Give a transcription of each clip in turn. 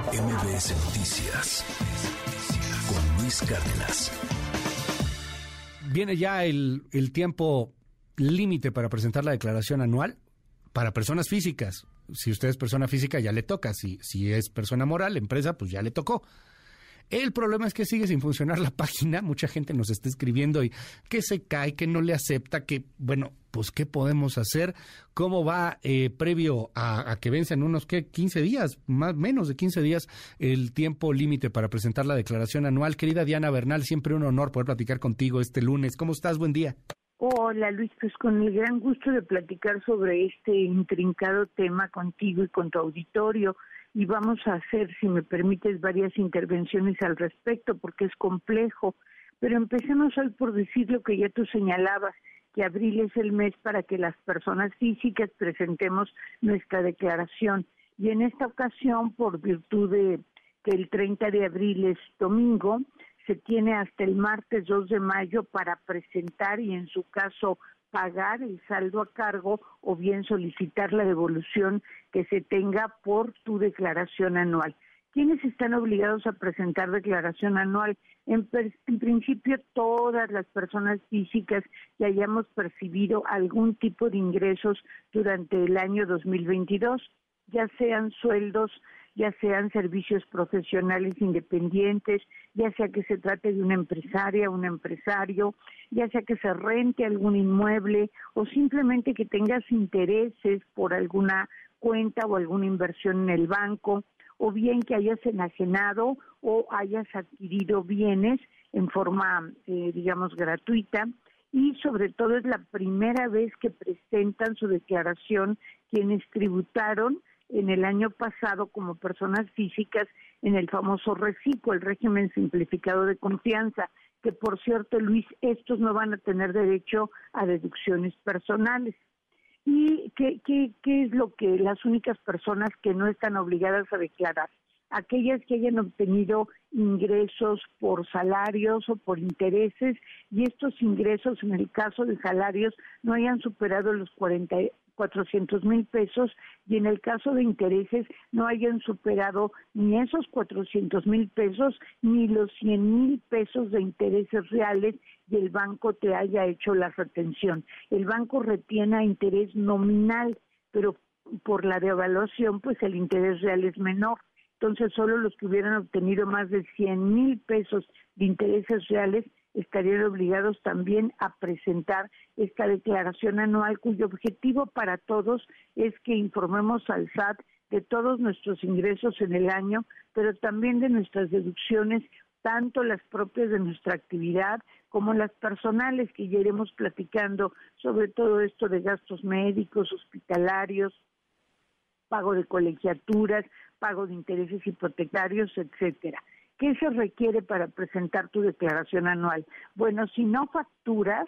MBS Noticias con Luis Cárdenas. Viene ya el, el tiempo límite para presentar la declaración anual para personas físicas. Si usted es persona física, ya le toca. Si, si es persona moral, empresa, pues ya le tocó. El problema es que sigue sin funcionar la página. Mucha gente nos está escribiendo y que se cae, que no le acepta, que, bueno, pues ¿qué podemos hacer? ¿Cómo va eh, previo a, que vencen unos, ¿qué? 15 días, más menos de 15 días, el tiempo límite para presentar la declaración anual? Querida Diana Bernal, siempre un honor poder platicar contigo este lunes. ¿Cómo estás? Buen día. Hola Luis, pues con el gran gusto de platicar sobre este intrincado tema contigo y con tu auditorio y vamos a hacer, si me permites, varias intervenciones al respecto porque es complejo. Pero empecemos hoy por decir lo que ya tú señalabas, que abril es el mes para que las personas físicas presentemos nuestra declaración. Y en esta ocasión, por virtud de que el 30 de abril es domingo, se tiene hasta el martes 2 de mayo para presentar y en su caso pagar el saldo a cargo o bien solicitar la devolución que se tenga por tu declaración anual. ¿Quiénes están obligados a presentar declaración anual? En, en, principio, todas las personas físicas que hayamos percibido algún tipo de ingresos durante el año 2022, ya sean sueldos ya sean servicios profesionales independientes, ya sea que se trate de una empresaria, un empresario, ya sea que se rente algún inmueble o simplemente que tengas intereses por alguna cuenta o alguna inversión en el banco, o bien que hayas enajenado o hayas adquirido bienes en forma, eh, digamos, gratuita. Y sobre todo es la primera vez que presentan su declaración quienes tributaron en el año pasado como personas físicas en el famoso RECICO, el régimen simplificado de confianza, que por cierto, Luis, estos no van a tener derecho a deducciones personales. ¿Y qué, qué, qué es lo que las únicas personas que no están obligadas a declarar? aquellas que hayan obtenido ingresos por salarios o por intereses y estos ingresos en el caso de salarios no hayan superado los 40, 400 mil pesos y en el caso de intereses no hayan superado ni esos 400 mil pesos ni los 100 mil pesos de intereses reales y el banco te haya hecho la retención. El banco retiene a interés nominal, pero por la devaluación pues el interés real es menor. Entonces solo los que hubieran obtenido más de 100 mil pesos de intereses reales estarían obligados también a presentar esta declaración anual cuyo objetivo para todos es que informemos al SAT de todos nuestros ingresos en el año, pero también de nuestras deducciones, tanto las propias de nuestra actividad como las personales que ya iremos platicando sobre todo esto de gastos médicos, hospitalarios, pago de colegiaturas, pago de intereses hipotecarios, etcétera. ¿Qué se requiere para presentar tu declaración anual? Bueno, si no facturas,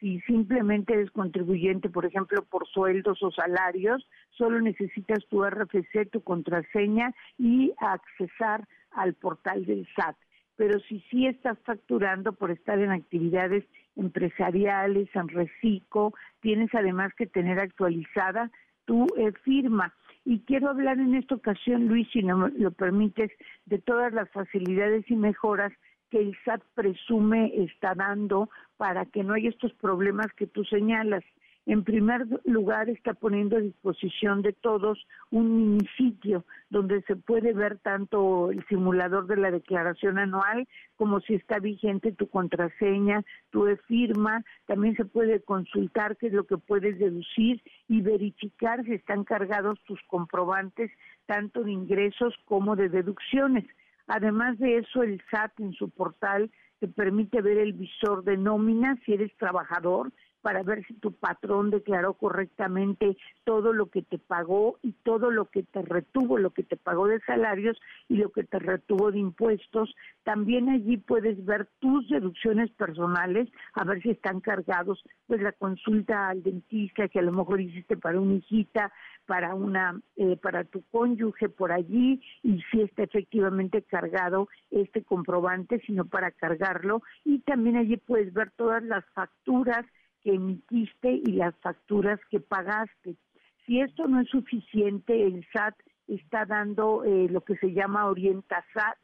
si simplemente eres contribuyente, por ejemplo, por sueldos o salarios, solo necesitas tu RFC, tu contraseña y accesar al portal del SAT. Pero si sí estás facturando por estar en actividades empresariales, en reciclo, tienes además que tener actualizada tu eh, firma. Y quiero hablar en esta ocasión, Luis, si no me lo permites, de todas las facilidades y mejoras que el SAT presume está dando para que no haya estos problemas que tú señalas. En primer lugar, está poniendo a disposición de todos un minisitio donde se puede ver tanto el simulador de la declaración anual como si está vigente tu contraseña, tu firma. También se puede consultar qué es lo que puedes deducir y verificar si están cargados tus comprobantes tanto de ingresos como de deducciones. Además de eso, el SAT en su portal te permite ver el visor de nómina si eres trabajador, para ver si tu patrón declaró correctamente todo lo que te pagó y todo lo que te retuvo, lo que te pagó de salarios y lo que te retuvo de impuestos. También allí puedes ver tus deducciones personales, a ver si están cargados, pues la consulta al dentista que a lo mejor hiciste para una hijita, para una, eh, para tu cónyuge por allí y si está efectivamente cargado este comprobante, sino para cargarlo. Y también allí puedes ver todas las facturas que emitiste y las facturas que pagaste. Si esto no es suficiente, el SAT está dando eh, lo que se llama Orienta SAT,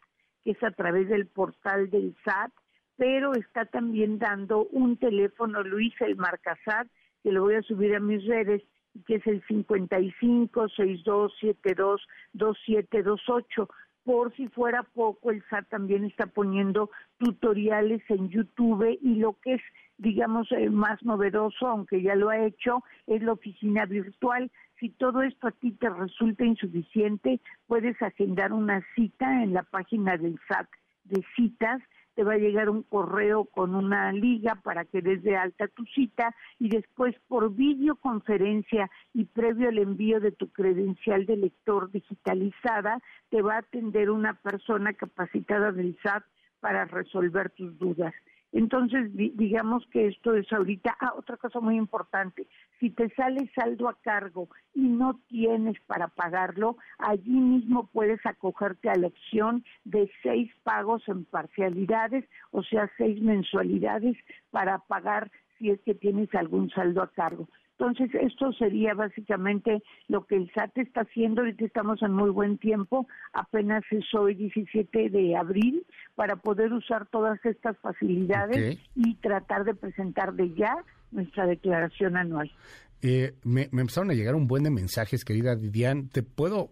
que es a través del portal del SAT, pero está también dando un teléfono, Luis, el Marcasat, que lo voy a subir a mis redes, que es el 55 62 72 2728 por si fuera poco, el SAT también está poniendo tutoriales en YouTube y lo que es, digamos, eh, más novedoso, aunque ya lo ha hecho, es la oficina virtual. Si todo esto a ti te resulta insuficiente, puedes agendar una cita en la página del SAT de citas te va a llegar un correo con una liga para que des de alta tu cita y después por videoconferencia y previo al envío de tu credencial de lector digitalizada, te va a atender una persona capacitada del SAT para resolver tus dudas. Entonces, digamos que esto es ahorita. Ah, otra cosa muy importante. Si te sale saldo a cargo y no tienes para pagarlo, allí mismo puedes acogerte a la opción de seis pagos en parcialidades, o sea, seis mensualidades para pagar si es que tienes algún saldo a cargo. Entonces, esto sería básicamente lo que el SAT está haciendo. Ahorita estamos en muy buen tiempo, apenas es hoy 17 de abril, para poder usar todas estas facilidades y tratar de presentar de ya nuestra declaración anual. Eh, me, empezaron a llegar un buen de mensajes, querida Didiane. ¿Te puedo,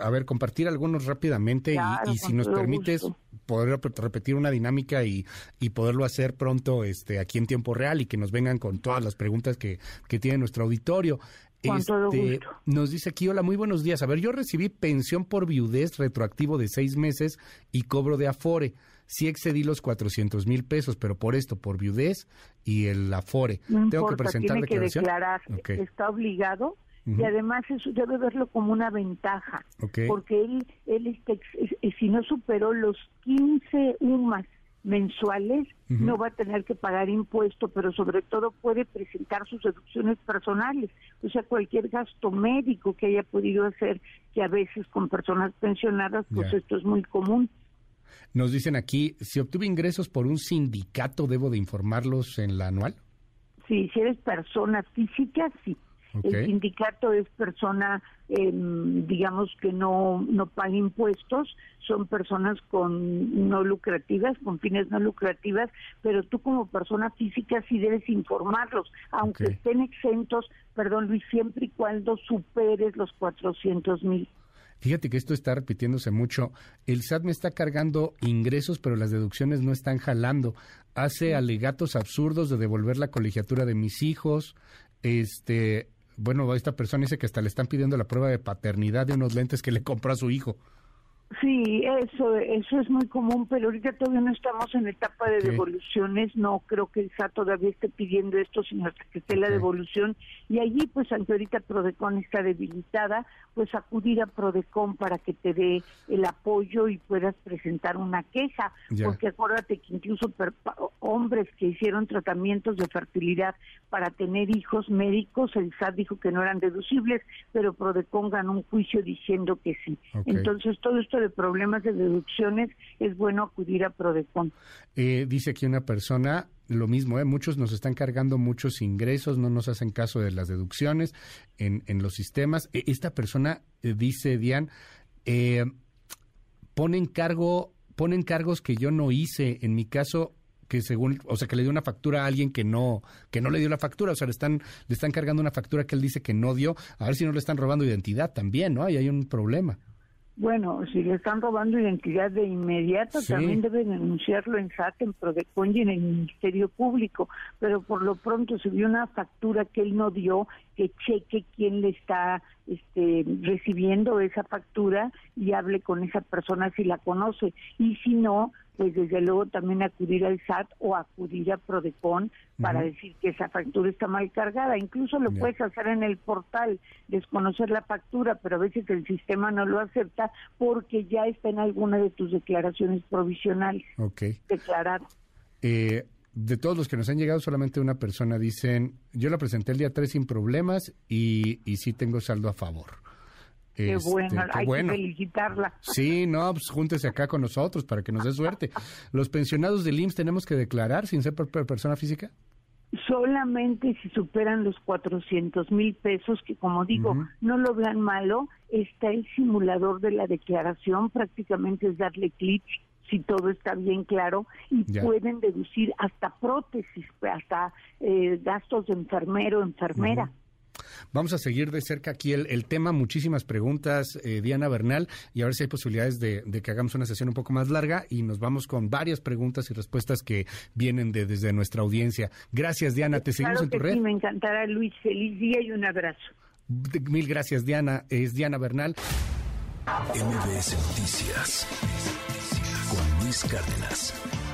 a ver, compartir algunos rápidamente y, si nos permites poder repetir una dinámica y, y, poderlo hacer pronto este, aquí en tiempo real y que nos vengan con todas las preguntas que, que tiene nuestro auditorio. Este, nos dice aquí, hola, muy buenos días. A ver, yo recibí pensión por viudez retroactivo de seis meses y cobro de Afore. Sí excedí los 400 mil pesos, pero por esto, por viudez y el Afore. Tengo que presentar tiene que declarar, está obligado y además eso debe verlo como una ventaja, porque él, él este, si no superó los 15 UMAS mensuales, no va a tener que pagar impuesto, pero sobre todo puede presentar sus deducciones personales, o sea, cualquier gasto médico que haya podido hacer, que a veces con personas pensionadas, pues esto es muy común. Nos dicen aquí, si obtuve ingresos por un sindicato, ¿debo de informarlos en la anual? Sí, si eres persona física, sí. El sindicato es persona, em, digamos que no, no paga impuestos, son personas con no lucrativas, con fines no lucrativas, pero tú como persona física sí debes informarlos, aunque estén exentos, perdón Luis, siempre y cuando superes los 400 mil. Fíjate que esto está repitiéndose mucho. El SAT me está cargando ingresos, pero las deducciones no están jalando. Hace alegatos absurdos de devolver la colegiatura de mis hijos. Este, bueno, esta persona dice que hasta le están pidiendo la prueba de paternidad de unos lentes que le compró a su hijo. Sí, eso, eso es muy común, pero ahorita todavía no estamos en etapa de devoluciones, no creo que el SAT todavía esté pidiendo esto, sino hasta que esté la devolución. Y allí, pues, aunque ahorita Prodecon está debilitada, pues acudir a Prodecon para que te dé el apoyo y puedas presentar una queja, porque acuérdate que incluso hombres que hicieron tratamientos de fertilidad para tener hijos médicos, el SAT dijo que no eran deducibles, pero Prodecon ganó un juicio diciendo que sí. Entonces, todo esto de problemas de deducciones, es bueno acudir a Prodecon. Eh, dice aquí una persona, lo mismo, ¿eh? muchos nos están cargando muchos ingresos, no nos hacen caso de las deducciones en, en los sistemas. E, esta persona eh, dice, Diane, eh, ponen cargo, ponen cargos que yo no hice. En mi caso, que según, o sea, que le dio una factura a alguien que no, que no le dio la factura, o sea, le están, le están cargando una factura que él dice que no dio, a ver si no le están robando identidad también, ¿no? Ahí hay un problema. Bueno, si le están robando identidad de inmediato, también deben denunciarlo en SAT, en Prodecon y en el Ministerio Público. Pero por lo pronto, si vio una factura que él no dio, que cheque quién le está este, recibiendo esa factura y hable con esa persona si la conoce. Y si no, pues desde luego también acudir al SAT o acudir a Prodecon para decir que esa factura está mal cargada. Incluso lo puedes hacer en el portal, desconocer la factura, pero a veces el sistema no lo acepta porque ya está en alguna de tus declaraciones provisionales okay. Eh, de todos los que nos han llegado, solamente una persona dicen, yo la presenté el día 3 sin problemas y, y sí tengo saldo a favor. Qué este, bueno, hay que felicitarla. Sí, no, pues júntese acá con nosotros para que nos dé suerte. ¿Los pensionados del IMSS tenemos que declarar sin ser persona física? solamente si superan los 400 mil pesos, que como digo, no lo vean malo, está el simulador de la declaración, prácticamente es darle clic si todo está bien claro, y pueden deducir hasta prótesis, hasta eh, gastos de enfermero, enfermera. Vamos a seguir de cerca aquí el, tema, muchísimas preguntas, eh, Diana Bernal, y a ver si hay posibilidades de, que hagamos una sesión un poco más larga y nos vamos con varias preguntas y respuestas que vienen de, desde nuestra audiencia. Gracias, Diana. Te seguimos en tu red. Sí, me encantará, Luis. Feliz día y un abrazo. Mil gracias, Diana. Es Diana Bernal. MBS Noticias con Luis Cárdenas.